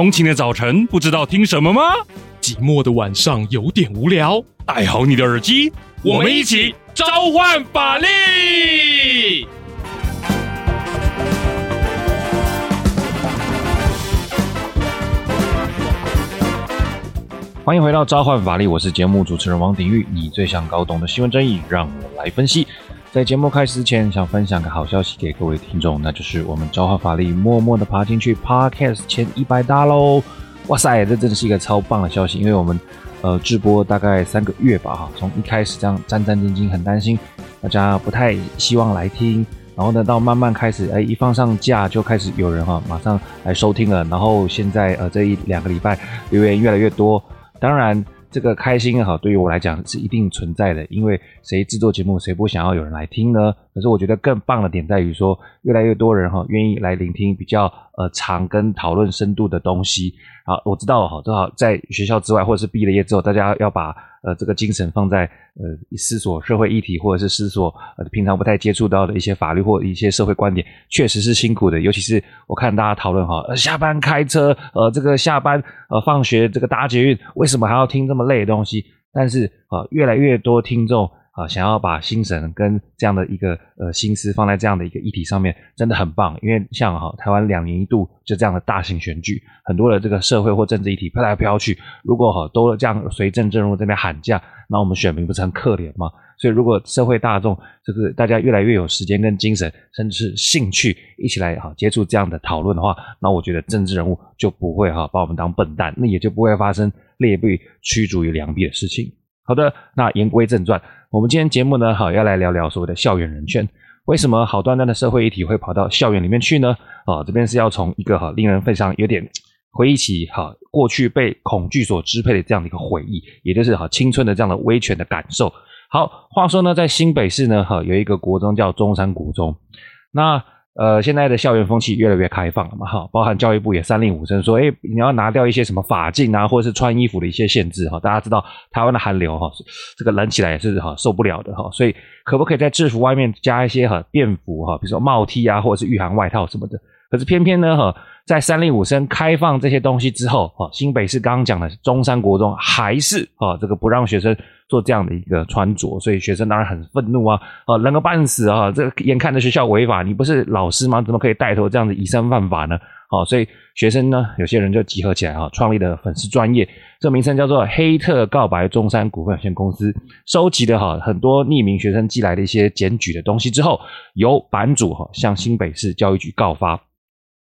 通勤的早晨不知道听什么吗？寂寞的晚上有点无聊，戴好你的耳机，我们一起召唤法力！欢迎回到召唤法力，我是节目主持人王鼎玉。你最想搞懂的新闻争议，让我来分析。在节目开始之前，想分享个好消息给各位听众，那就是我们召唤法力默默的爬进去 Podcast 前一百大喽！哇塞，这真的是一个超棒的消息，因为我们呃直播大概三个月吧，哈，从一开始这样战战兢兢，很担心大家不太希望来听，然后呢，到慢慢开始，哎，一放上架就开始有人哈，马上来收听了，然后现在呃这一两个礼拜留言越来越多。当然，这个开心也好，对于我来讲是一定存在的，因为谁制作节目，谁不想要有人来听呢？可是我觉得更棒的点在于说，越来越多人哈愿意来聆听比较呃长跟讨论深度的东西。啊，我知道哈，正好在学校之外，或者是毕了业之后，大家要把呃这个精神放在呃思索社会议题，或者是思索呃平常不太接触到的一些法律或一些社会观点，确实是辛苦的。尤其是我看大家讨论哈，呃下班开车，呃这个下班呃放学这个搭捷运，为什么还要听这么累的东西？但是啊，越来越多听众。啊，想要把心神跟这样的一个呃心思放在这样的一个议题上面，真的很棒。因为像哈台湾两年一度就这样的大型选举，很多的这个社会或政治议题飘来飘去，如果哈都这样随政治人物这边喊价，那我们选民不是很可怜吗？所以如果社会大众就是大家越来越有时间跟精神，甚至是兴趣一起来哈接触这样的讨论的话，那我觉得政治人物就不会哈把我们当笨蛋，那也就不会发生劣币驱逐于良币的事情。好的，那言归正传。我们今天节目呢，好要来聊聊所谓的校园人权。为什么好端端的社会议题会跑到校园里面去呢？啊，这边是要从一个哈令人非常有点回忆起哈过去被恐惧所支配的这样的一个回忆，也就是哈青春的这样的威权的感受。好，话说呢，在新北市呢，哈有一个国中叫中山国中，那。呃，现在的校园风气越来越开放了嘛，哈，包含教育部也三令五申说，哎，你要拿掉一些什么法禁啊，或者是穿衣服的一些限制，哈，大家知道台湾的寒流，哈，这个冷起来也是哈受不了的，哈，所以可不可以在制服外面加一些哈便服，哈，比如说帽 T 啊，或者是御寒外套什么的？可是偏偏呢，哈，在三令五申开放这些东西之后，哈，新北市刚刚讲的中山国中还是哈，这个不让学生。做这样的一个穿着，所以学生当然很愤怒啊！啊，冷个半死啊！这眼看着学校违法，你不是老师吗？怎么可以带头这样子以身犯法呢？好，所以学生呢，有些人就集合起来哈，创立了粉丝专业，这名称叫做“黑特告白中山股份有限公司”，收集了哈很多匿名学生寄来的一些检举的东西之后，由版主哈向新北市教育局告发。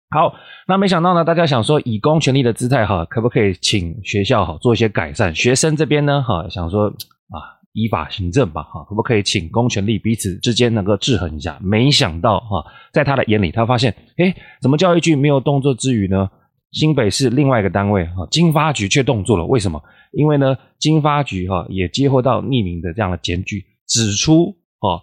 好，那没想到呢，大家想说以公权力的姿态哈，可不可以请学校哈做一些改善？学生这边呢哈想说。啊，依法行政吧，哈，可不可以请公权力彼此之间能够制衡一下？没想到哈，在他的眼里，他发现，诶，怎么教育局没有动作之余呢？新北市另外一个单位哈，经发局却动作了。为什么？因为呢，经发局哈也接获到匿名的这样的检举，指出哦，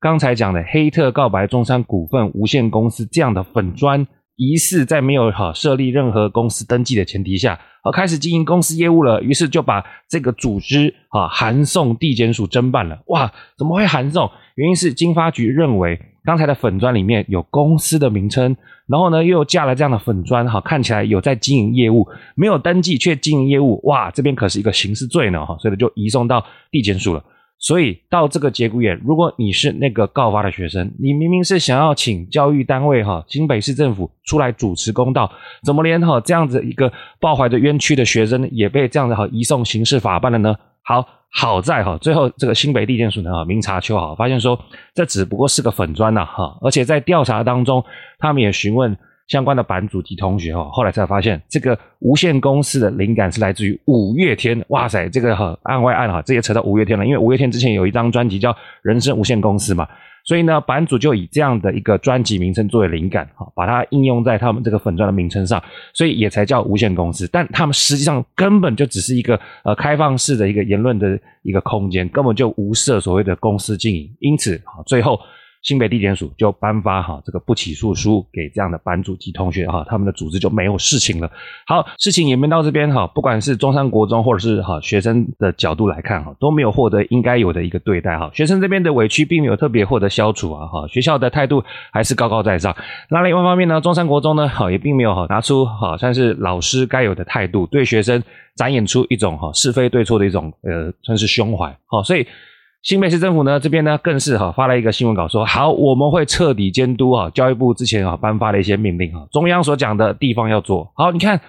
刚才讲的黑特告白中山股份无限公司这样的粉砖。疑似在没有哈设立任何公司登记的前提下，啊开始经营公司业务了，于是就把这个组织啊函送地检署侦办了。哇，怎么会函送？原因是经发局认为刚才的粉砖里面有公司的名称，然后呢又架了这样的粉砖，哈看起来有在经营业务，没有登记却经营业务，哇这边可是一个刑事罪呢，哈所以就移送到地检署了。所以到这个节骨眼，如果你是那个告发的学生，你明明是想要请教育单位哈，新北市政府出来主持公道，怎么连哈这样子一个抱怀着冤屈的学生也被这样子哈移送刑事法办了呢？好，好在哈最后这个新北地检署呢哈明察秋毫，发现说这只不过是个粉砖呐哈，而且在调查当中，他们也询问。相关的版主及同学哈，后来才发现这个无限公司的灵感是来自于五月天。哇塞，这个哈案外案哈，这也扯到五月天了。因为五月天之前有一张专辑叫《人生无限公司》嘛，所以呢，版主就以这样的一个专辑名称作为灵感哈，把它应用在他们这个粉钻的名称上，所以也才叫无限公司。但他们实际上根本就只是一个呃开放式的一个言论的一个空间，根本就无涉所谓的公司经营。因此哈，最后。新北地检署就颁发哈这个不起诉书给这样的班主及同学哈，他们的组织就没有事情了。好，事情演变到这边哈，不管是中山国中或者是哈学生的角度来看哈，都没有获得应该有的一个对待哈。学生这边的委屈并没有特别获得消除啊哈，学校的态度还是高高在上。那另外一方面呢，中山国中呢哈也并没有哈拿出哈算是老师该有的态度，对学生展演出一种哈是非对错的一种呃算是胸怀。好，所以。新北市政府呢，这边呢更是哈发了一个新闻稿说，好我们会彻底监督哈，教育部之前啊颁发的一些命令啊，中央所讲的地方要做好。你看，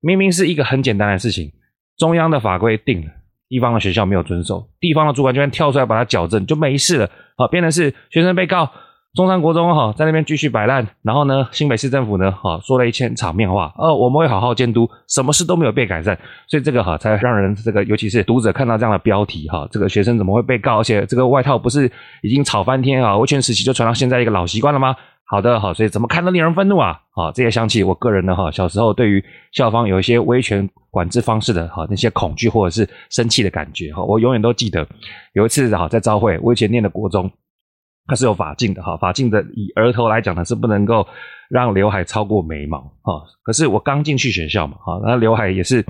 明明是一个很简单的事情，中央的法规定了，地方的学校没有遵守，地方的主管居然跳出来把它矫正，就没事了。好，变成是学生被告。中山国中哈在那边继续摆烂，然后呢，新北市政府呢哈说了一千场面话，呃，我们会好好监督，什么事都没有被改善，所以这个哈才让人这个尤其是读者看到这样的标题哈，这个学生怎么会被告？而且这个外套不是已经吵翻天啊，维权时期就传到现在一个老习惯了吗？好的好，所以怎么看都令人愤怒啊！好，这也想起我个人呢哈，小时候对于校方有一些威权管制方式的哈那些恐惧或者是生气的感觉哈，我永远都记得有一次哈在朝会，我以前念的国中。它是有法禁的哈，法禁的以额头来讲呢是不能够让刘海超过眉毛哈。可是我刚进去学校嘛哈，那刘海也是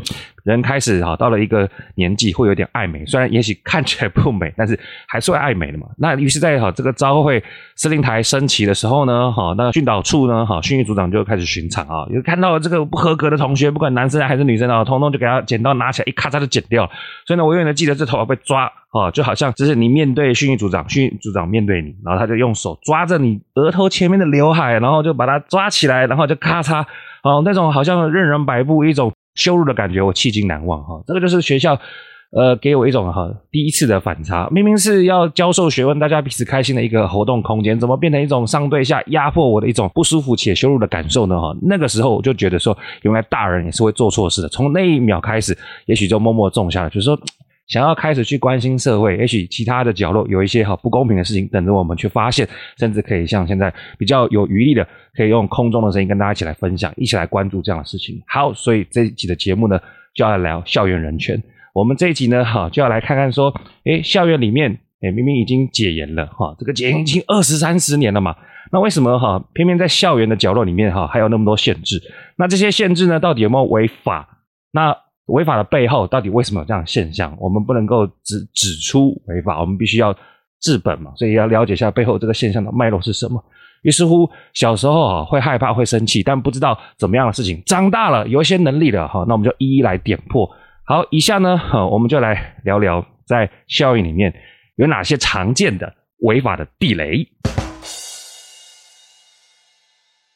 人开始哈到了一个年纪会有点爱美，虽然也许看起来不美，但是还是会爱美的嘛。那于是在哈这个朝会司令台升旗的时候呢哈，那训导处呢哈训育组长就开始巡场啊，有看到这个不合格的同学，不管男生还是女生啊，通通就给他剪刀拿起来一咔嚓就剪掉了。所以呢，我永远都记得这头发被抓。哦，就好像就是你面对训育组长，训育组长面对你，然后他就用手抓着你额头前面的刘海，然后就把它抓起来，然后就咔嚓，哦，那种好像任人摆布、一种羞辱的感觉，我至今难忘哈、这个就是学校，呃，给我一种哈、第一次的反差。明明是要教授学问、大家彼此开心的一个活动空间，怎么变成一种上对下压迫我的一种不舒服且羞辱的感受呢？哈，那个时候我就觉得说，原来大人也是会做错事的。从那一秒开始，也许就默默种下了，就是说。想要开始去关心社会，也许其他的角落有一些哈不公平的事情等着我们去发现，甚至可以像现在比较有余力的，可以用空中的声音跟大家一起来分享，一起来关注这样的事情。好，所以这一集的节目呢，就要来聊校园人权。我们这一集呢，哈就要来看看说，诶，校园里面，诶，明明已经解严了，哈，这个解严已经二十三十年了嘛，那为什么哈偏偏在校园的角落里面哈还有那么多限制？那这些限制呢，到底有没有违法？那违法的背后到底为什么有这样的现象？我们不能够只指出违法，我们必须要治本嘛，所以要了解一下背后这个现象的脉络是什么。于是乎，小时候啊会害怕、会生气，但不知道怎么样的事情，长大了有一些能力了哈，那我们就一一来点破。好，以下呢，我们就来聊聊在校园里面有哪些常见的违法的地雷。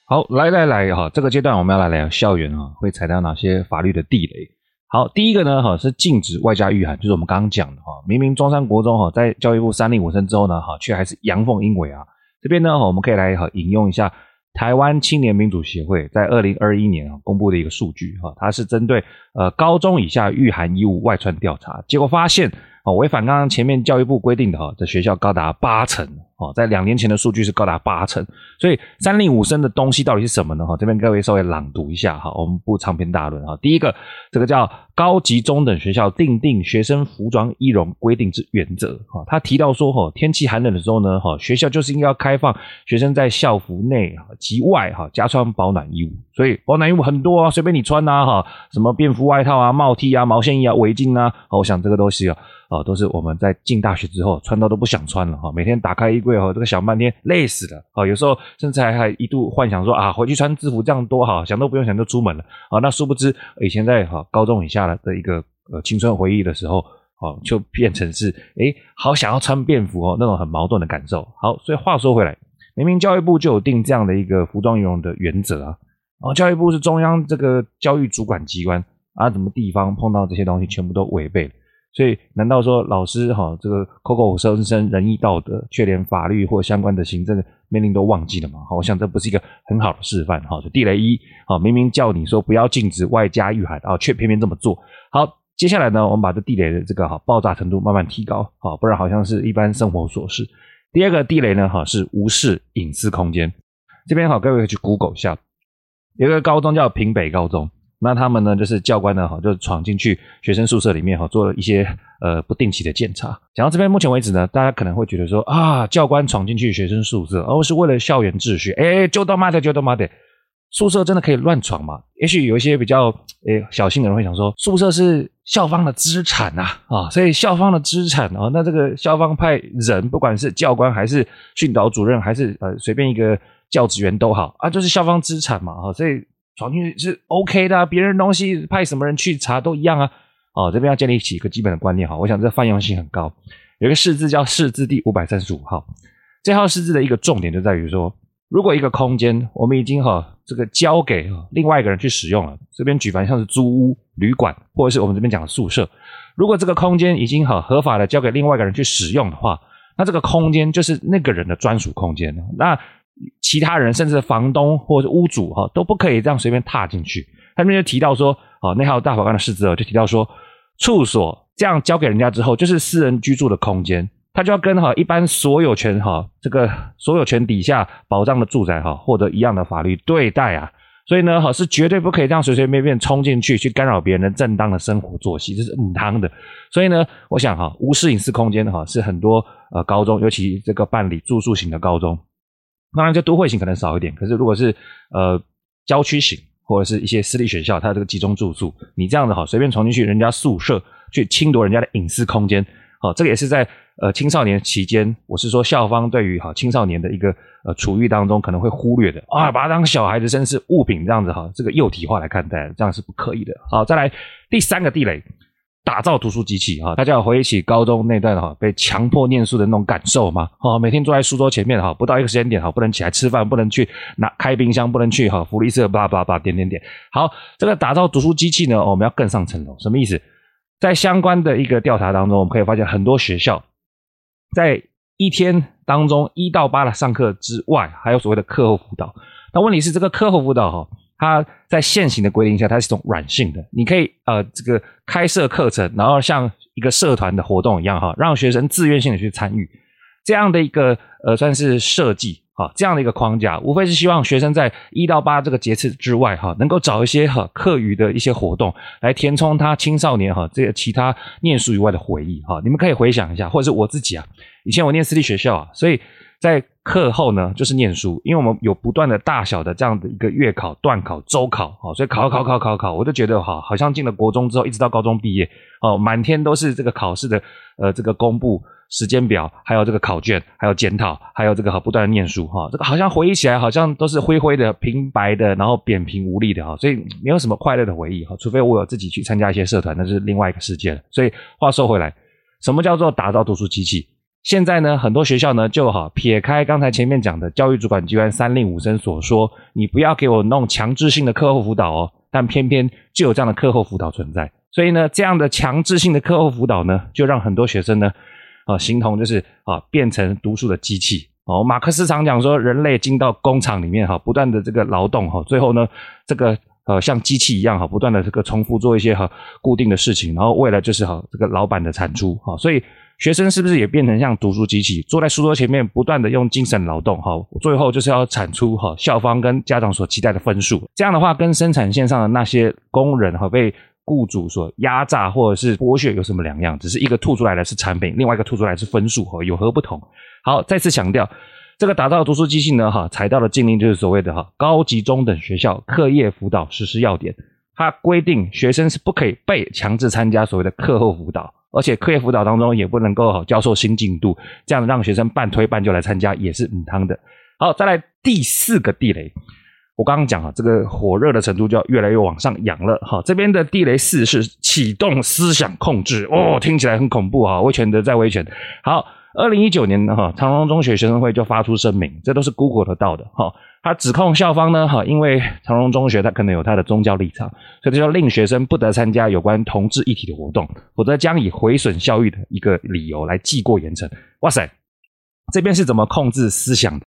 好，来来来哈，这个阶段我们要来聊校园啊，会踩到哪些法律的地雷？好，第一个呢，哈是禁止外加御寒，就是我们刚刚讲的哈，明明中山国中哈在教育部三令五申之后呢，哈却还是阳奉阴违啊。这边呢，我们可以来哈引用一下台湾青年民主协会在二零二一年啊公布的一个数据哈，它是针对呃高中以下御寒衣物外穿调查，结果发现。啊，违反刚刚前面教育部规定的哈，在学校高达八成哦，在两年前的数据是高达八成，所以三令五申的东西到底是什么呢？哈，这边各位稍微朗读一下哈，我们不长篇大论哈。第一个，这个叫高级中等学校订定学生服装仪容规定之原则哈，他提到说哈，天气寒冷的时候呢，哈，学校就是应该要开放学生在校服内及外哈加穿保暖衣物，所以保暖衣物很多啊，随便你穿呐哈，什么便服外套啊、帽 T 啊、毛线衣啊、围巾啊，我想这个东西啊。哦，都是我们在进大学之后穿到都不想穿了哈，每天打开衣柜哦，这个想半天累死了哦，有时候甚至还还一度幻想说啊，回去穿制服这样多好，想都不用想就出门了啊。那殊不知以前在哈高中以下的的一个呃青春回忆的时候，哦，就变成是诶好想要穿便服哦，那种很矛盾的感受。好，所以话说回来，明明教育部就有定这样的一个服装仪容的原则啊，哦，教育部是中央这个教育主管机关啊，怎么地方碰到这些东西全部都违背了？所以，难道说老师哈这个口口声声仁义道德，却连法律或相关的行政命令都忘记了吗？好，我想这不是一个很好的示范哈。就地雷一，好，明明叫你说不要禁止外加御寒啊，却偏偏这么做。好，接下来呢，我们把这地雷的这个哈爆炸程度慢慢提高，好，不然好像是一般生活琐事。第二个地雷呢，哈是无视隐私空间。这边好，各位可以去 Google 一下，有一个高中叫平北高中。那他们呢，就是教官呢，哈，就闯进去学生宿舍里面，哈，做了一些呃不定期的检查。讲到这边，目前为止呢，大家可能会觉得说啊，教官闯进去学生宿舍，哦、是为了校园秩序。哎，就他妈的，就他妈的，宿舍真的可以乱闯吗？也许有一些比较诶小心的人会想说，宿舍是校方的资产呐，啊，所以校方的资产啊，那这个校方派人，不管是教官还是训导主任，还是呃随便一个教职员都好啊，就是校方资产嘛，啊，所以。闯进去是 OK 的，别人东西派什么人去查都一样啊。哦，这边要建立起一个基本的观念哈，我想这泛用性很高。有一个释字叫释字第五百三十五号，这号释字的一个重点就在于说，如果一个空间我们已经哈这个交给另外一个人去使用了，这边举凡像是租屋、旅馆或者是我们这边讲的宿舍，如果这个空间已经哈合法的交给另外一个人去使用的话，那这个空间就是那个人的专属空间。那其他人甚至房东或者屋主哈都不可以这样随便踏进去。他们就提到说，哦，那号大法官的释字就提到说，处所这样交给人家之后，就是私人居住的空间，他就要跟哈一般所有权哈这个所有权底下保障的住宅哈获得一样的法律对待啊。所以呢，哈是绝对不可以这样随随便便冲进去去干扰别人的正当的生活作息，这是母汤的。所以呢，我想哈无视隐私空间哈是很多呃高中，尤其这个办理住宿型的高中。当然，这都会型可能少一点。可是，如果是呃郊区型或者是一些私立学校，它这个集中住宿，你这样子哈，随便闯进去人家宿舍去侵夺人家的隐私空间，好，这个也是在呃青少年期间，我是说校方对于哈青少年的一个呃处遇当中可能会忽略的啊，把他当小孩子，甚至是物品这样子哈，这个幼体化来看待，这样是不可以的。好，再来第三个地雷。打造读书机器哈，大家有回忆起高中那段哈被强迫念书的那种感受吗？哈，每天坐在书桌前面哈，不到一个时间点哈，不能起来吃饭，不能去拿开冰箱，不能去哈福利社，叭叭叭点点点。好，这个打造读书机器呢，我们要更上层楼，什么意思？在相关的一个调查当中，我们可以发现很多学校在一天当中一到八的上课之外，还有所谓的课后辅导。那问题是这个课后辅导哈。它在现行的规定下，它是一种软性的，你可以呃这个开设课程，然后像一个社团的活动一样哈，让学生自愿性的去参与这样的一个呃算是设计哈，这样的一个框架，无非是希望学生在一到八这个节次之外哈，能够找一些哈课余的一些活动来填充他青少年哈这个其他念书以外的回忆哈。你们可以回想一下，或者是我自己啊，以前我念私立学校啊，所以。在课后呢，就是念书，因为我们有不断的大小的这样的一个月考、段考、周考，哦，所以考考考考考，我就觉得哈，好像进了国中之后，一直到高中毕业，哦，满天都是这个考试的，呃，这个公布时间表，还有这个考卷，还有检讨，还有这个好，不断的念书，哈，这个好像回忆起来，好像都是灰灰的、平白的，然后扁平无力的，哈，所以没有什么快乐的回忆，哈，除非我有自己去参加一些社团，那是另外一个世界了。所以话说回来，什么叫做打造读书机器？现在呢，很多学校呢就好撇开刚才前面讲的教育主管机关三令五申所说，你不要给我弄强制性的课后辅导哦，但偏偏就有这样的课后辅导存在，所以呢，这样的强制性的课后辅导呢，就让很多学生呢，啊，形同就是啊，变成读书的机器哦。马克思常讲说，人类进到工厂里面哈，不断的这个劳动哈，最后呢，这个呃像机器一样哈，不断的这个重复做一些哈固定的事情，然后为了就是哈这个老板的产出哈，所以。学生是不是也变成像读书机器，坐在书桌前面不断的用精神劳动？哈，最后就是要产出哈校方跟家长所期待的分数。这样的话，跟生产线上的那些工人哈被雇主所压榨或者是剥削有什么两样？只是一个吐出来的是产品，另外一个吐出来是分数，哈，有何不同？好，再次强调，这个打造读书机器呢，哈，采到的禁令就是所谓的哈高级中等学校课业辅导实施要点，它规定学生是不可以被强制参加所谓的课后辅导。而且课业辅导当中也不能够教授新进度，这样让学生半推半就来参加也是母汤的。好，再来第四个地雷，我刚刚讲啊，这个火热的程度就要越来越往上扬了。好，这边的地雷四是启动思想控制，哦，听起来很恐怖啊，威权的再威权。好。二零一九年呢，哈，长荣中学学生会就发出声明，这都是 Google 得到的，哈，他指控校方呢，哈，因为长荣中学他可能有他的宗教立场，所以就令学生不得参加有关同志议题的活动，否则将以毁损校誉的一个理由来记过严惩。哇塞，这边是怎么控制思想的？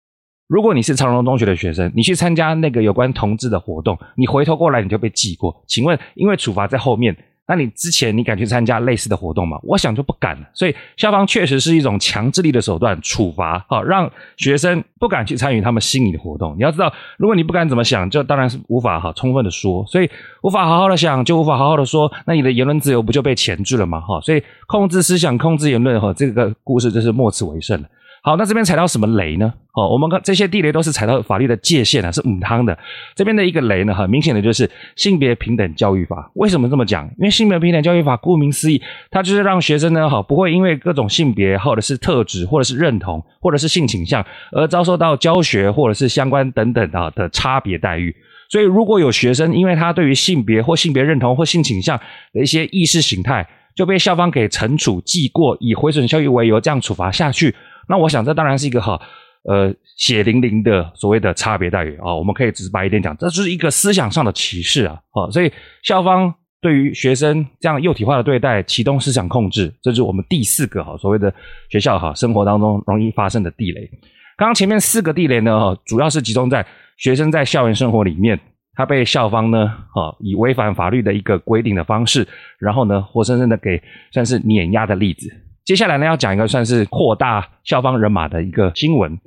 如果你是长荣中学的学生，你去参加那个有关同志的活动，你回头过来你就被记过。请问，因为处罚在后面，那你之前你敢去参加类似的活动吗？我想就不敢了。所以校方确实是一种强制力的手段，处罚，好让学生不敢去参与他们心仪的活动。你要知道，如果你不敢怎么想，就当然是无法哈充分的说。所以无法好好的想，就无法好好的说，那你的言论自由不就被钳制了吗？哈，所以控制思想、控制言论，哈，这个故事就是莫此为甚了。好，那这边踩到什么雷呢？哦，我们看这些地雷都是踩到法律的界限啊，是五汤的。这边的一个雷呢，很明显的就是性别平等教育法。为什么这么讲？因为性别平等教育法顾名思义，它就是让学生呢，哈，不会因为各种性别或者是特质或者是认同或者是性倾向而遭受到教学或者是相关等等的的差别待遇。所以，如果有学生因为他对于性别或性别认同或性倾向的一些意识形态就被校方给惩处记过，以毁损校誉为由这样处罚下去。那我想，这当然是一个哈，呃，血淋淋的所谓的差别待遇啊、我们可以直白一点讲，这就是一个思想上的歧视啊。哦，所以校方对于学生这样幼体化的对待，启动思想控制，这是我们第四个哈所谓的学校哈生活当中容易发生的地雷。刚刚前面四个地雷呢，主要是集中在学生在校园生活里面，他被校方呢，哈，以违反法律的一个规定的方式，然后呢，活生生的给算是碾压的例子。接下来呢，要讲一个算是扩大校方人马的一个新闻。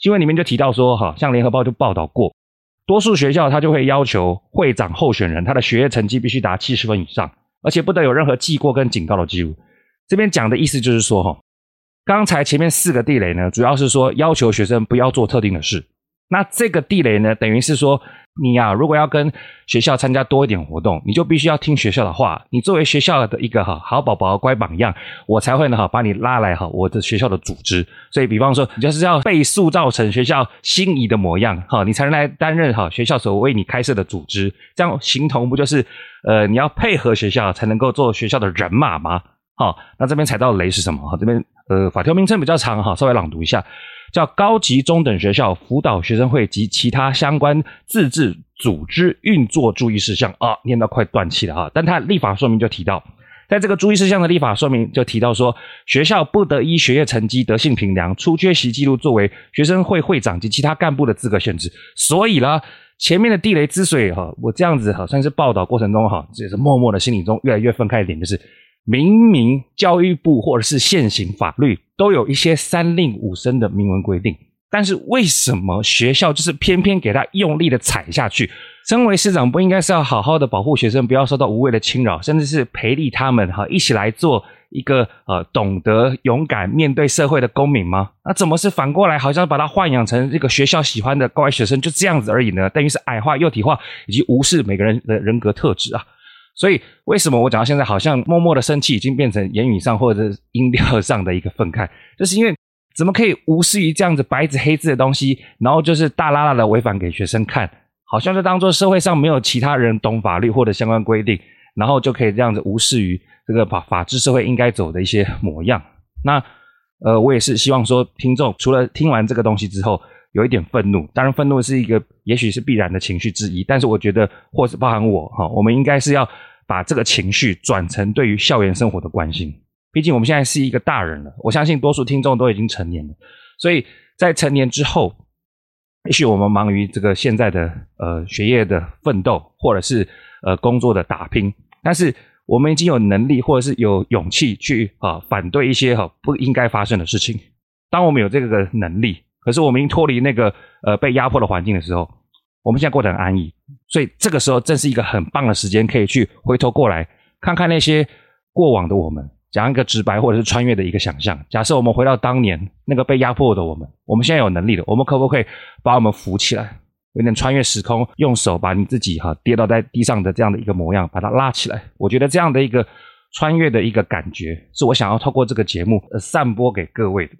新闻里面就提到说，哈，像联合报就报道过，多数学校他就会要求会长候选人他的学业成绩必须达七十分以上，而且不得有任何记过跟警告的记录。这边讲的意思就是说，哈，刚才前面四个地雷呢，主要是说要求学生不要做特定的事。那这个地雷呢，等于是说。你呀、啊，如果要跟学校参加多一点活动，你就必须要听学校的话。你作为学校的一个哈好宝宝、乖榜样，我才会呢哈把你拉来哈我的学校的组织。所以，比方说，你就是要被塑造成学校心仪的模样哈，你才能来担任哈学校所为你开设的组织。这样形同不就是呃你要配合学校才能够做学校的人马吗？好，那这边踩到的雷是什么？哈，这边呃法条名称比较长哈，稍微朗读一下。叫高级中等学校辅导学生会及其他相关自治组织运作注意事项啊，念到快断气了哈。但他立法说明就提到，在这个注意事项的立法说明就提到说，学校不得依学业成绩、德性评量、出缺席记录作为学生会会长及其他干部的资格限制。所以呢，前面的地雷之水哈，我这样子哈算是报道过程中哈，这也是默默的心里中越来越愤慨一点，就是。明明教育部或者是现行法律都有一些三令五申的明文规定，但是为什么学校就是偏偏给他用力的踩下去？身为师长，不应该是要好好的保护学生，不要受到无谓的侵扰，甚至是培力他们哈，一起来做一个呃懂得勇敢面对社会的公民吗？那怎么是反过来，好像把他豢养成这个学校喜欢的乖学生，就这样子而已呢？等于是矮化、幼体化以及无视每个人的人格特质啊！所以，为什么我讲到现在，好像默默的生气已经变成言语上或者是音调上的一个愤慨，就是因为怎么可以无视于这样子白纸黑字的东西，然后就是大剌剌的违反给学生看，好像就当做社会上没有其他人懂法律或者相关规定，然后就可以这样子无视于这个法法治社会应该走的一些模样。那呃，我也是希望说，听众除了听完这个东西之后，有一点愤怒，当然愤怒是一个，也许是必然的情绪之一。但是我觉得，或是包含我哈，我们应该是要把这个情绪转成对于校园生活的关心。毕竟我们现在是一个大人了，我相信多数听众都已经成年了。所以在成年之后，也许我们忙于这个现在的呃学业的奋斗，或者是呃工作的打拼，但是我们已经有能力，或者是有勇气去啊反对一些哈不应该发生的事情。当我们有这个能力。可是我们已经脱离那个呃被压迫的环境的时候，我们现在过得很安逸，所以这个时候正是一个很棒的时间，可以去回头过来看看那些过往的我们，讲一个直白或者是穿越的一个想象。假设我们回到当年那个被压迫的我们，我们现在有能力了，我们可不可以把我们扶起来，有点穿越时空，用手把你自己哈跌倒在地上的这样的一个模样，把它拉起来？我觉得这样的一个穿越的一个感觉，是我想要透过这个节目呃散播给各位的。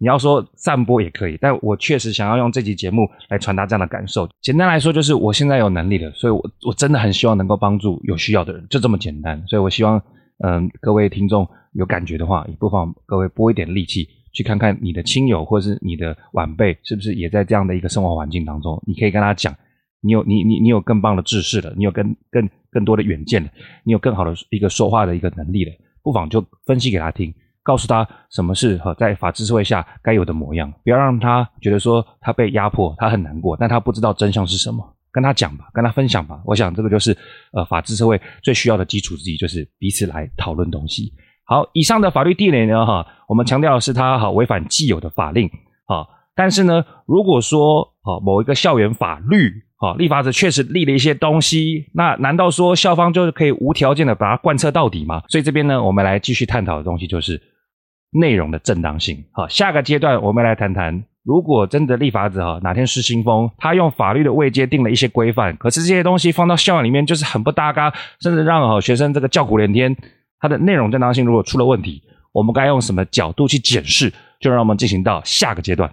你要说散播也可以，但我确实想要用这集节目来传达这样的感受。简单来说，就是我现在有能力了，所以我我真的很希望能够帮助有需要的人，就这么简单。所以我希望，嗯，各位听众有感觉的话，也不妨各位拨一点力气，去看看你的亲友或是你的晚辈，是不是也在这样的一个生活环境当中？你可以跟他讲，你有你你你有更棒的知识了，你有更更更多的远见了，你有更好的一个说话的一个能力了，不妨就分析给他听。告诉他什么是和在法治社会下该有的模样，不要让他觉得说他被压迫，他很难过，但他不知道真相是什么。跟他讲吧，跟他分享吧。我想这个就是呃法治社会最需要的基础之一，就是彼此来讨论东西。好，以上的法律地雷呢，哈，我们强调的是它哈违反既有的法令，啊，但是呢，如果说啊某一个校园法律，啊立法者确实立了一些东西，那难道说校方就是可以无条件的把它贯彻到底吗？所以这边呢，我们来继续探讨的东西就是内容的正当性。好，下个阶段我们来谈谈。如果真的立法者哈哪天失心疯，他用法律的位阶定了一些规范，可是这些东西放到校园里面就是很不搭嘎，甚至让学生这个叫苦连天。它的内容正当性如果出了问题，我们该用什么角度去检视？就让我们进行到下个阶段。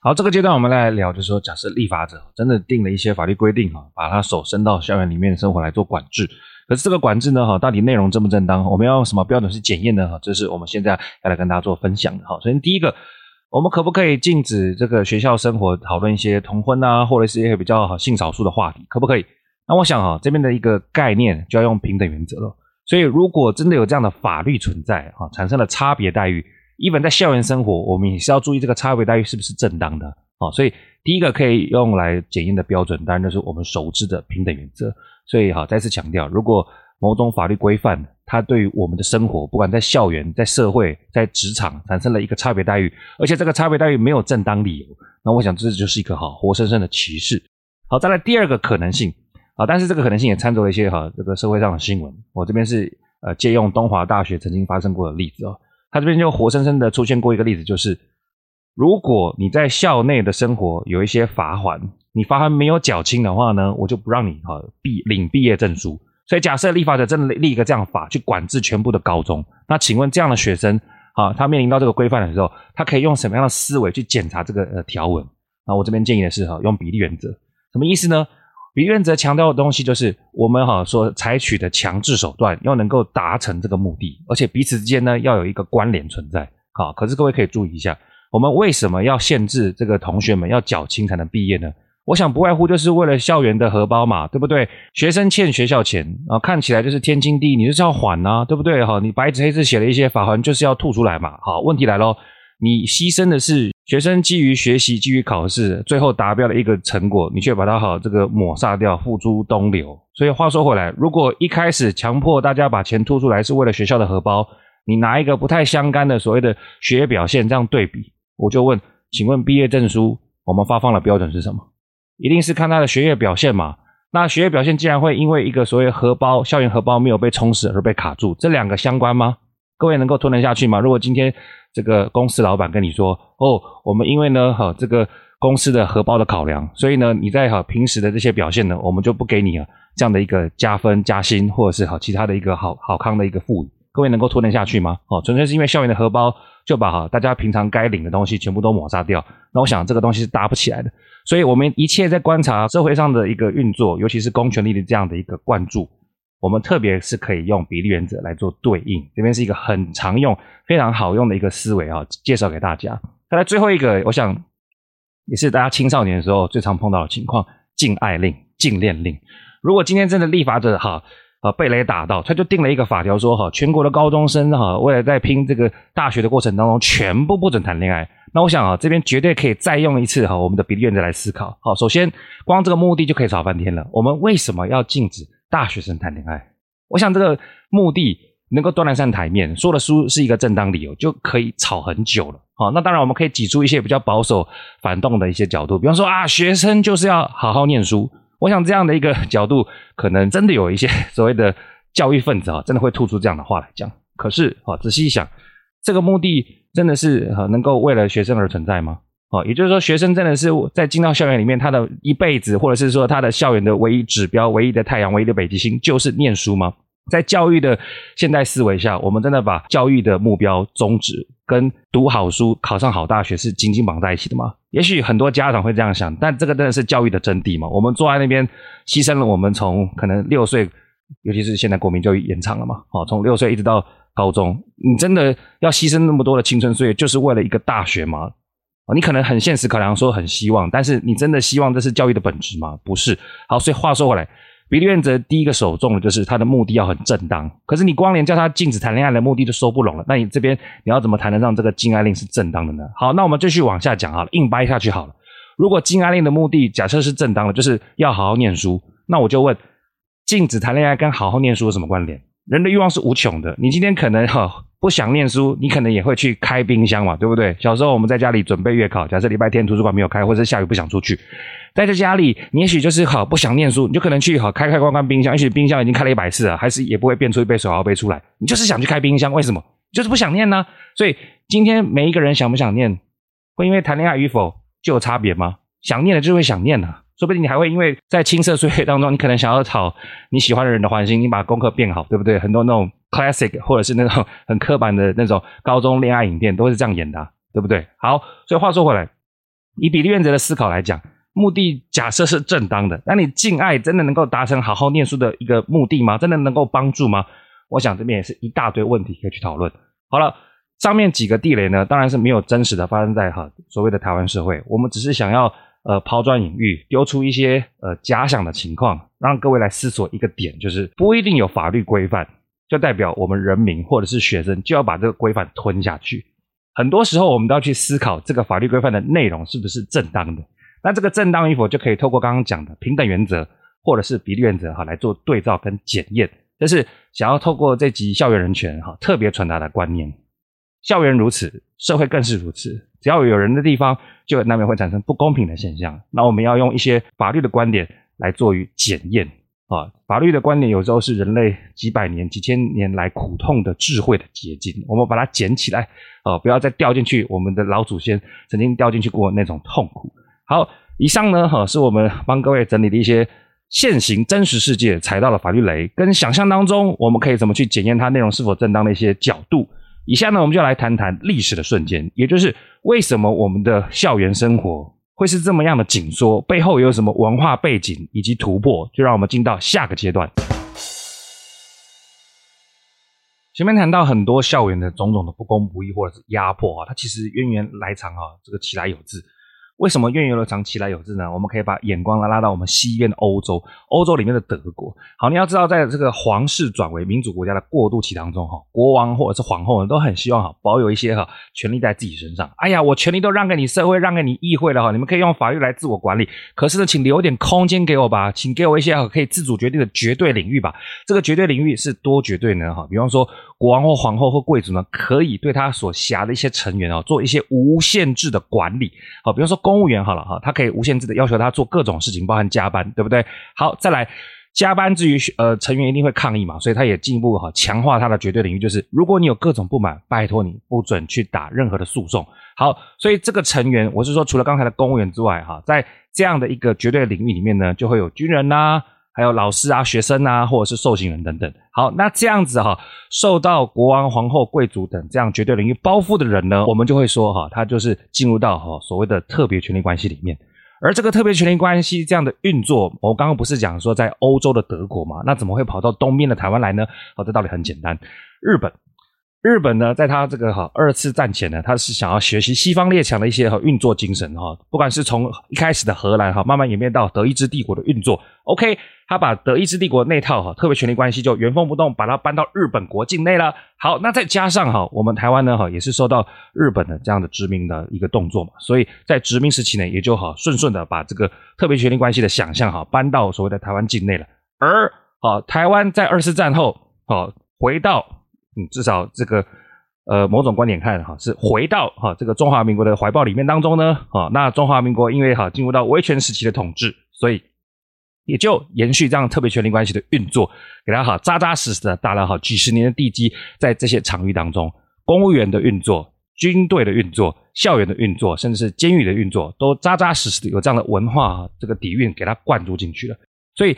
好，这个阶段我们来聊，就是说，假设立法者真的定了一些法律规定哈，把他手伸到校园里面生活来做管制。可是这个管制呢，哈，到底内容正不正当？我们要用什么标准去检验呢？哈，这是我们现在要来跟大家做分享的。哈，首先第一个，我们可不可以禁止这个学校生活讨论一些同婚啊，或者是一些比较性少数的话题？可不可以？那我想哈，这边的一个概念就要用平等原则了。所以如果真的有这样的法律存在，哈，产生了差别待遇，even 在校园生活，我们也是要注意这个差别待遇是不是正当的。好，所以第一个可以用来检验的标准，当然就是我们熟知的平等原则。所以好，再次强调，如果某种法律规范它对于我们的生活，不管在校园、在社会、在职场，产生了一个差别待遇，而且这个差别待遇没有正当理由，那我想这就是一个哈活生生的歧视。好，再来第二个可能性啊，但是这个可能性也掺杂了一些哈这个社会上的新闻。我这边是呃借用东华大学曾经发生过的例子哦，它这边就活生生的出现过一个例子，就是如果你在校内的生活有一些罚款。你罚锾没有缴清的话呢，我就不让你哈毕领毕业证书。所以假设立法者真的立一个这样法去管制全部的高中，那请问这样的学生啊，他面临到这个规范的时候，他可以用什么样的思维去检查这个呃条文？那我这边建议的是哈，用比例原则。什么意思呢？比例原则强调的东西就是我们哈所采取的强制手段要能够达成这个目的，而且彼此之间呢要有一个关联存在。好，可是各位可以注意一下，我们为什么要限制这个同学们要缴清才能毕业呢？我想不外乎就是为了校园的荷包嘛，对不对？学生欠学校钱啊，看起来就是天经地义，你就是要还呐，对不对？哈，你白纸黑字写了一些罚锾，就是要吐出来嘛。好，问题来咯，你牺牲的是学生基于学习、基于考试，最后达标的一个成果，你却把它好这个抹杀掉，付诸东流。所以话说回来，如果一开始强迫大家把钱吐出来是为了学校的荷包，你拿一个不太相干的所谓的学业表现这样对比，我就问，请问毕业证书我们发放的标准是什么？一定是看他的学业表现嘛？那学业表现竟然会因为一个所谓荷包、校园荷包没有被充实而被卡住，这两个相关吗？各位能够吞得下去吗？如果今天这个公司老板跟你说：“哦，我们因为呢，哈，这个公司的荷包的考量，所以呢，你在哈平时的这些表现呢，我们就不给你啊这样的一个加分、加薪，或者是哈其他的一个好好康的一个赋予。”各位能够吞得下去吗？哦，纯粹是因为校园的荷包就把哈大家平常该领的东西全部都抹杀掉，那我想这个东西是搭不起来的。所以，我们一切在观察社会上的一个运作，尤其是公权力的这样的一个灌注，我们特别是可以用比例原则来做对应。这边是一个很常用、非常好用的一个思维啊，介绍给大家。再来最后一个，我想也是大家青少年的时候最常碰到的情况：禁爱令、禁恋令。如果今天真的立法者哈。啊，被雷打到，他就定了一个法条，说哈，全国的高中生哈，为了在拼这个大学的过程当中，全部不准谈恋爱。那我想啊，这边绝对可以再用一次哈，我们的比例原则来思考。好，首先光这个目的就可以吵翻天了。我们为什么要禁止大学生谈恋爱？我想这个目的能够端得上台面，说的书是一个正当理由，就可以吵很久了。好，那当然我们可以挤出一些比较保守、反动的一些角度，比方说啊，学生就是要好好念书。我想这样的一个角度，可能真的有一些 所谓的教育分子啊，真的会吐出这样的话来讲。可是啊，仔细一想，这个目的真的是能够为了学生而存在吗？哦，也就是说，学生真的是在进到校园里面，他的一辈子，或者是说他的校园的唯一指标、唯一的太阳、唯一的北极星，就是念书吗？在教育的现代思维下，我们真的把教育的目标宗旨跟读好书、考上好大学是紧紧绑在一起的吗？也许很多家长会这样想，但这个真的是教育的真谛吗？我们坐在那边牺牲了我们从可能六岁，尤其是现在国民教育延长了嘛，哦，从六岁一直到高中，你真的要牺牲那么多的青春岁月，就是为了一个大学吗？哦，你可能很现实考量说很希望，但是你真的希望这是教育的本质吗？不是。好，所以话说回来。比例原则第一个首重的就是他的目的要很正当，可是你光连叫他禁止谈恋爱的目的都收不拢了，那你这边你要怎么谈得上这个禁爱令是正当的呢？好，那我们继续往下讲好了，硬掰下去好了。如果禁爱令的目的假设是正当的，就是要好好念书，那我就问：禁止谈恋爱跟好好念书有什么关联？人的欲望是无穷的，你今天可能哈不想念书，你可能也会去开冰箱嘛，对不对？小时候我们在家里准备月考，假设礼拜天图书馆没有开，或者是下雨不想出去，待在家里，你也许就是好不想念书，你就可能去好开开关关冰箱，也许冰箱已经开了一百次了，还是也不会变出一杯手摇杯出来，你就是想去开冰箱，为什么？就是不想念呢？所以今天每一个人想不想念，会因为谈恋爱与否就有差别吗？想念的就会想念呢。说不定你还会因为在青涩岁月当中，你可能想要讨你喜欢的人的欢心，你把功课变好，对不对？很多那种 classic 或者是那种很刻板的那种高中恋爱影片都是这样演的，对不对？好，所以话说回来，以比利原则的思考来讲，目的假设是正当的，那你禁爱真的能够达成好好念书的一个目的吗？真的能够帮助吗？我想这边也是一大堆问题可以去讨论。好了，上面几个地雷呢，当然是没有真实的发生在哈所谓的台湾社会，我们只是想要。呃，抛砖引玉，丢出一些呃假想的情况，让各位来思索一个点，就是不一定有法律规范，就代表我们人民或者是学生就要把这个规范吞下去。很多时候，我们都要去思考这个法律规范的内容是不是正当的。那这个正当与否，就可以透过刚刚讲的平等原则或者是比例原则哈来做对照跟检验。这是想要透过这集校园人权哈特别传达的观念。校园如此，社会更是如此。只要有人的地方，就难免会产生不公平的现象。那我们要用一些法律的观点来做于检验啊。法律的观点有时候是人类几百年、几千年来苦痛的智慧的结晶。我们把它捡起来啊，不要再掉进去我们的老祖先曾经掉进去过那种痛苦。好，以上呢哈是我们帮各位整理的一些现行真实世界踩到了法律雷，跟想象当中我们可以怎么去检验它内容是否正当的一些角度。以下呢，我们就来谈谈历史的瞬间，也就是为什么我们的校园生活会是这么样的紧缩，背后有什么文化背景以及突破，就让我们进到下个阶段。前面谈到很多校园的种种的不公不义或者是压迫啊，它其实渊源来长啊，这个其来有自。为什么源远流长起来有自呢？我们可以把眼光拉拉到我们西边的欧洲，欧洲里面的德国。好，你要知道，在这个皇室转为民主国家的过渡期当中，哈，国王或者是皇后呢，都很希望哈保有一些哈权力在自己身上。哎呀，我权力都让给你社会，让给你议会了哈，你们可以用法律来自我管理。可是呢，请留点空间给我吧，请给我一些可以自主决定的绝对领域吧。这个绝对领域是多绝对呢？哈，比方说。国王或皇后或贵族呢，可以对他所辖的一些成员哦，做一些无限制的管理。好，比方说公务员好了哈，他可以无限制的要求他做各种事情，包含加班，对不对？好，再来加班之余，呃，成员一定会抗议嘛，所以他也进一步哈强化他的绝对领域，就是如果你有各种不满，拜托你不准去打任何的诉讼。好，所以这个成员，我是说除了刚才的公务员之外哈，在这样的一个绝对领域里面呢，就会有军人呐、还有老师啊、学生啊，或者是受刑人等等。好，那这样子哈，受到国王、皇后、贵族等这样绝对领域包覆的人呢，我们就会说哈，他就是进入到哈所谓的特别权利关系里面。而这个特别权利关系这样的运作，我刚刚不是讲说在欧洲的德国嘛？那怎么会跑到东边的台湾来呢？哦，这道理很简单，日本。日本呢，在他这个哈二次战前呢，他是想要学习西方列强的一些哈运作精神哈，不管是从一开始的荷兰哈，慢慢演变到德意志帝国的运作。OK，他把德意志帝国那套哈特别权力关系就原封不动把它搬到日本国境内了。好，那再加上哈我们台湾呢哈也是受到日本的这样的殖民的一个动作嘛，所以在殖民时期呢也就好顺顺的把这个特别权力关系的想象哈搬到所谓的台湾境内了。而好台湾在二次战后好回到。嗯，至少这个呃某种观点看哈，是回到哈这个中华民国的怀抱里面当中呢，啊，那中华民国因为哈进入到威权时期的统治，所以也就延续这样特别权力关系的运作，给他哈扎扎实实的打了好几十年的地基，在这些场域当中，公务员的运作、军队的运作、校园的运作，甚至是监狱的运作，都扎扎实实的有这样的文化这个底蕴给他灌注进去了，所以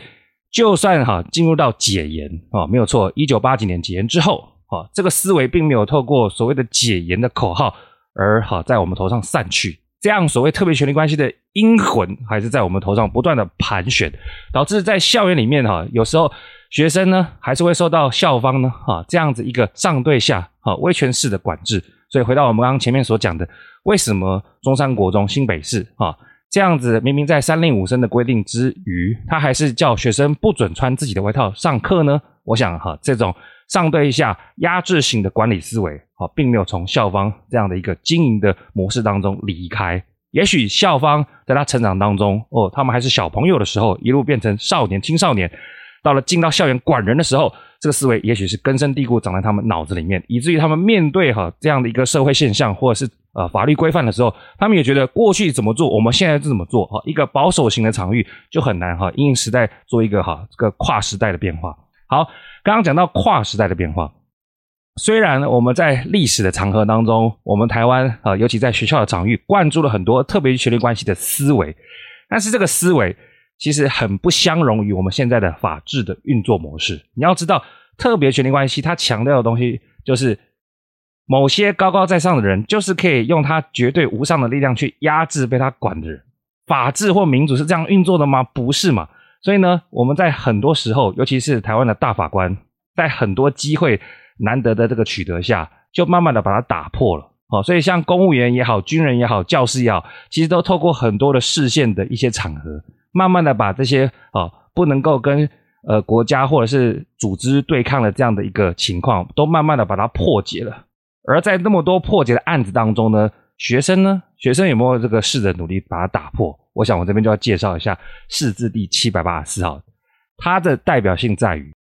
就算哈进入到解严啊，没有错，一九八几年解严之后。啊，这个思维并没有透过所谓的解严的口号而好在我们头上散去，这样所谓特别权力关系的阴魂还是在我们头上不断的盘旋，导致在校园里面哈，有时候学生呢还是会受到校方呢哈这样子一个上对下哈威权式的管制。所以回到我们刚刚前面所讲的，为什么中山国中、新北市哈这样子明明在三令五申的规定之余，他还是叫学生不准穿自己的外套上课呢？我想哈这种。上对下压制性的管理思维，好，并没有从校方这样的一个经营的模式当中离开，也许校方在他成长当中，哦，他们还是小朋友的时候，一路变成少年、青少年，到了进到校园管人的时候，这个思维也许是根深蒂固长在他们脑子里面，以至于他们面对哈这样的一个社会现象或者是呃法律规范的时候，他们也觉得过去怎么做，我们现在就怎么做哈。一个保守型的场域就很难哈，因应时代做一个哈这个跨时代的变化。好，刚刚讲到跨时代的变化。虽然我们在历史的长河当中，我们台湾啊，尤其在学校的场域，灌注了很多特别权力关系的思维，但是这个思维其实很不相容于我们现在的法治的运作模式。你要知道，特别权力关系它强调的东西，就是某些高高在上的人，就是可以用他绝对无上的力量去压制被他管的人。法治或民主是这样运作的吗？不是嘛？所以呢，我们在很多时候，尤其是台湾的大法官，在很多机会。难得的这个取得下，就慢慢的把它打破了。哦，所以像公务员也好，军人也好，教师也好，其实都透过很多的视线的一些场合，慢慢的把这些啊不能够跟呃国家或者是组织对抗的这样的一个情况，都慢慢的把它破解了。而在那么多破解的案子当中呢，学生呢，学生有没有这个试着努力把它打破？我想我这边就要介绍一下释字第七百八十四号，它的代表性在于。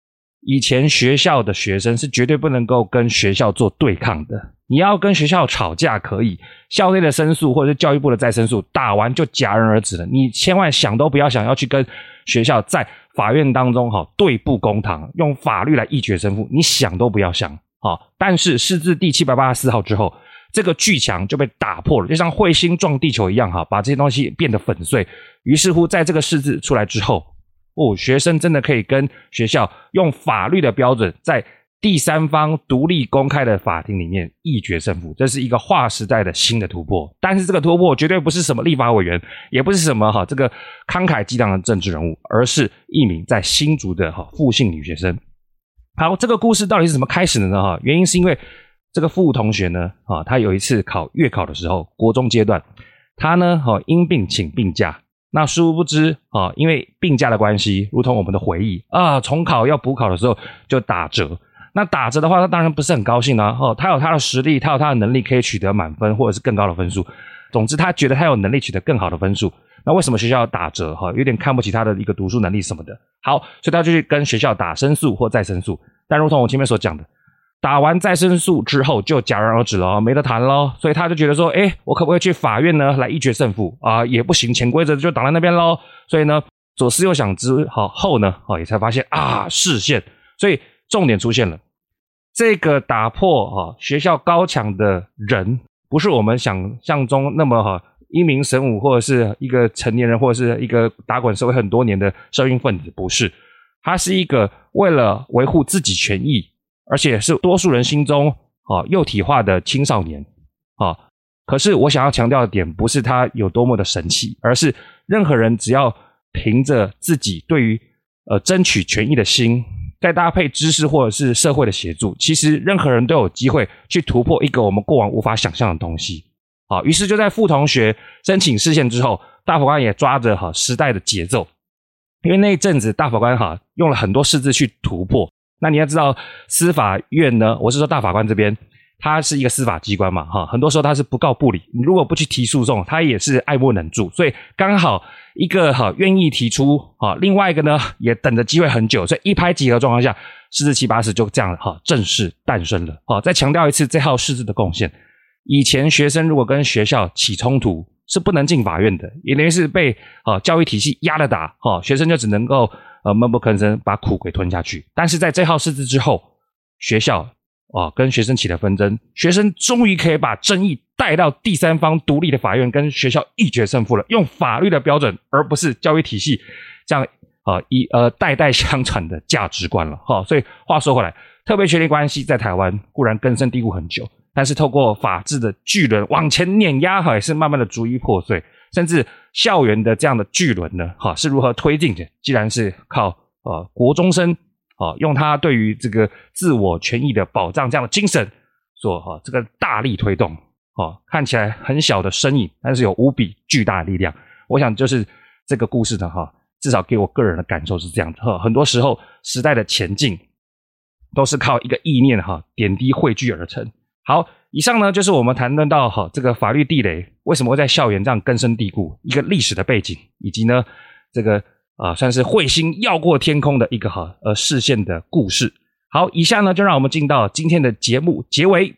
以前学校的学生是绝对不能够跟学校做对抗的。你要跟学校吵架可以，校内的申诉或者是教育部的再申诉打完就戛然而止了。你千万想都不要想要去跟学校在法院当中哈对簿公堂，用法律来一决胜负，你想都不要想。好，但是释字第七百八十四号之后，这个巨墙就被打破了，就像彗星撞地球一样哈，把这些东西变得粉碎。于是乎，在这个释字出来之后。哦，学生真的可以跟学校用法律的标准，在第三方独立公开的法庭里面一决胜负，这是一个划时代的新的突破。但是这个突破绝对不是什么立法委员，也不是什么哈这个慷慨激昂的政治人物，而是一名在新竹的哈复姓女学生。好，这个故事到底是怎么开始的呢？哈，原因是因为这个傅同学呢，啊，他有一次考月考的时候，国中阶段，他呢，哈因病请病假。那殊不知啊，因为病假的关系，如同我们的回忆啊，重考要补考的时候就打折。那打折的话，他当然不是很高兴啊。哦，他有他的实力，他有他的能力，可以取得满分或者是更高的分数。总之，他觉得他有能力取得更好的分数。那为什么学校要打折？哈，有点看不起他的一个读书能力什么的。好，所以他就去跟学校打申诉或再申诉。但如同我前面所讲的。打完再申诉之后就戛然而止了，没得谈了。所以他就觉得说，诶，我可不可以去法院呢，来一决胜负啊？也不行，潜规则就挡在那边喽。所以呢，左思右想之好后呢，哦，也才发现啊，视线。所以重点出现了，这个打破啊学校高墙的人，不是我们想象中那么哈英明神武，或者是一个成年人，或者是一个打滚社会很多年的社运分子，不是，他是一个为了维护自己权益。而且是多数人心中啊幼体化的青少年啊，可是我想要强调的点不是他有多么的神奇，而是任何人只要凭着自己对于呃争取权益的心，再搭配知识或者是社会的协助，其实任何人都有机会去突破一个我们过往无法想象的东西。啊，于是就在傅同学申请释宪之后，大法官也抓着哈时代的节奏，因为那一阵子大法官哈用了很多释字去突破。那你要知道，司法院呢，我是说大法官这边，他是一个司法机关嘛，哈，很多时候他是不告不理，你如果不去提诉讼，他也是爱莫能助。所以刚好一个哈愿意提出，哈，另外一个呢也等着机会很久，所以一拍即合状况下，释字七八十就这样哈正式诞生了。好，再强调一次，这号释字的贡献，以前学生如果跟学校起冲突，是不能进法院的，也等于是被啊教育体系压着打，哈，学生就只能够。呃，闷不吭声，把苦给吞下去。但是在这号释字之后，学校啊、跟学生起了纷争，学生终于可以把争议带到第三方独立的法院，跟学校一决胜负了。用法律的标准，而不是教育体系这样啊、一呃代代相传的价值观了。哈、所以话说回来，特别权力关系在台湾固然根深蒂固很久，但是透过法治的巨轮往前碾压，哈，也是慢慢的逐一破碎。甚至校园的这样的巨轮呢，哈，是如何推进的？既然是靠呃国中生啊，用他对于这个自我权益的保障这样的精神，所哈这个大力推动，啊，看起来很小的身影，但是有无比巨大的力量。我想就是这个故事的哈，至少给我个人的感受是这样的哈。很多时候时代的前进，都是靠一个意念哈点滴汇聚而成。好，以上呢就是我们谈论到哈这个法律地雷为什么会在校园这样根深蒂固，一个历史的背景，以及呢这个啊算是彗星跃过天空的一个哈呃视线的故事。好，以下呢就让我们进到今天的节目结尾。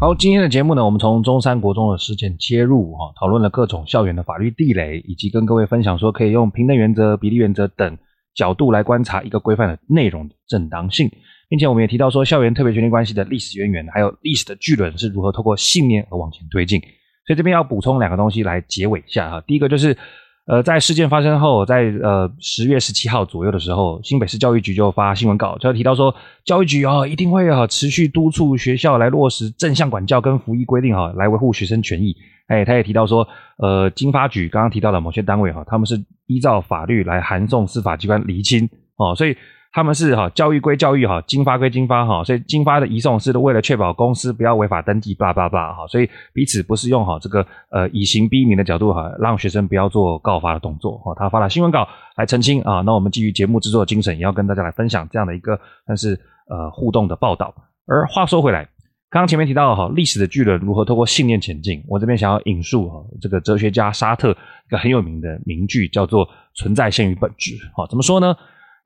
好，今天的节目呢，我们从中山国中的事件切入，哈，讨论了各种校园的法律地雷，以及跟各位分享说，可以用平等原则、比例原则等角度来观察一个规范的内容的正当性，并且我们也提到说，校园特别权利关系的历史渊源，还有历史的巨轮是如何透过信念而往前推进。所以这边要补充两个东西来结尾一下哈，第一个就是。呃，在事件发生后，在呃十月十七号左右的时候，新北市教育局就发新闻稿，就提到说，教育局啊、哦、一定会啊持续督促学校来落实正向管教跟服役规定哈，来维护学生权益。哎，他也提到说，呃，经发局刚刚提到的某些单位哈，他们是依照法律来函送司法机关厘清哦，所以。他们是哈教育归教育哈，经发归经发哈，所以经发的移送是为了确保公司不要违法登记，叭叭叭哈，所以彼此不是用哈这个呃以刑逼民的角度哈，让学生不要做告发的动作哈。他发了新闻稿来澄清啊，那我们基于节目制作的精神，也要跟大家来分享这样的一个但是呃互动的报道。而话说回来，刚刚前面提到哈历史的巨人如何透过信念前进，我这边想要引述哈这个哲学家沙特一个很有名的名句，叫做“存在先于本质”。好，怎么说呢？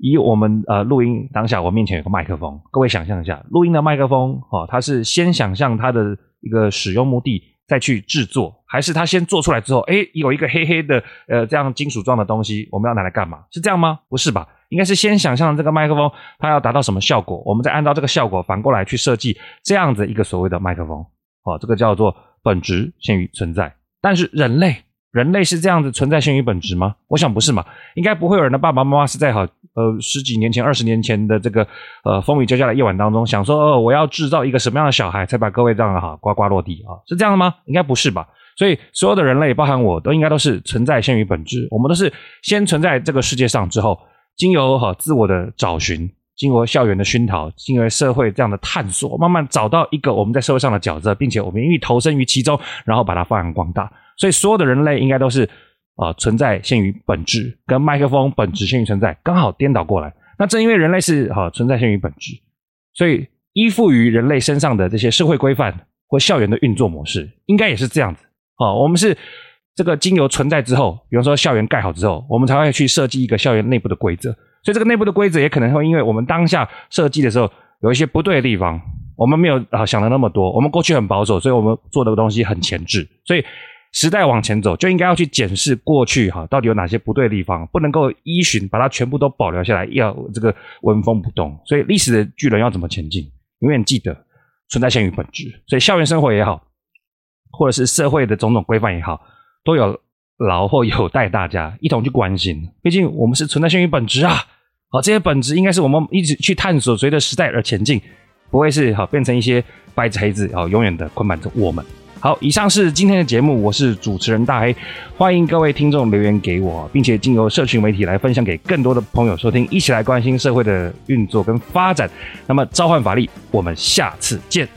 以我们呃录音当下，我面前有个麦克风，各位想象一下，录音的麦克风，哦，它是先想象它的一个使用目的，再去制作，还是它先做出来之后，诶，有一个黑黑的呃这样金属状的东西，我们要拿来干嘛？是这样吗？不是吧？应该是先想象这个麦克风，它要达到什么效果，我们再按照这个效果反过来去设计这样子一个所谓的麦克风，哦，这个叫做本质先于存在，但是人类。人类是这样子存在先于本质吗？我想不是嘛，应该不会有人的爸爸妈妈是在好呃十几年前、二十年前的这个呃风雨交加的夜晚当中想说，哦，我要制造一个什么样的小孩才把各位这样的哈呱呱落地啊？是这样的吗？应该不是吧？所以所有的人类，包含我都应该都是存在先于本质，我们都是先存在这个世界上之后，经由哈自我的找寻，经过校园的熏陶，经由社会这样的探索，慢慢找到一个我们在社会上的角色，并且我们愿意投身于其中，然后把它发扬光大。所以，所有的人类应该都是啊、存在限于本质，跟麦克风本质限于存在，刚好颠倒过来。那正因为人类是哈、存在限于本质，所以依附于人类身上的这些社会规范或校园的运作模式，应该也是这样子。啊、我们是这个经由存在之后，比方说校园盖好之后，我们才会去设计一个校园内部的规则。所以，这个内部的规则也可能会因为我们当下设计的时候有一些不对的地方，我们没有啊想的那么多。我们过去很保守，所以我们做的东西很前置，所以。时代往前走，就应该要去检视过去哈，到底有哪些不对的地方，不能够依循把它全部都保留下来，要这个纹风不动。所以历史的巨轮要怎么前进？永远记得存在先于本质。所以校园生活也好，或者是社会的种种规范也好，都有劳或有待大家一同去关心。毕竟我们是存在先于本质啊！好，这些本质应该是我们一直去探索，随着时代而前进，不会是好变成一些白纸黑字，好永远的捆绑着我们。好，以上是今天的节目，我是主持人大黑，欢迎各位听众留言给我，并且经由社群媒体来分享给更多的朋友收听，一起来关心社会的运作跟发展。那么，召唤法力，我们下次见。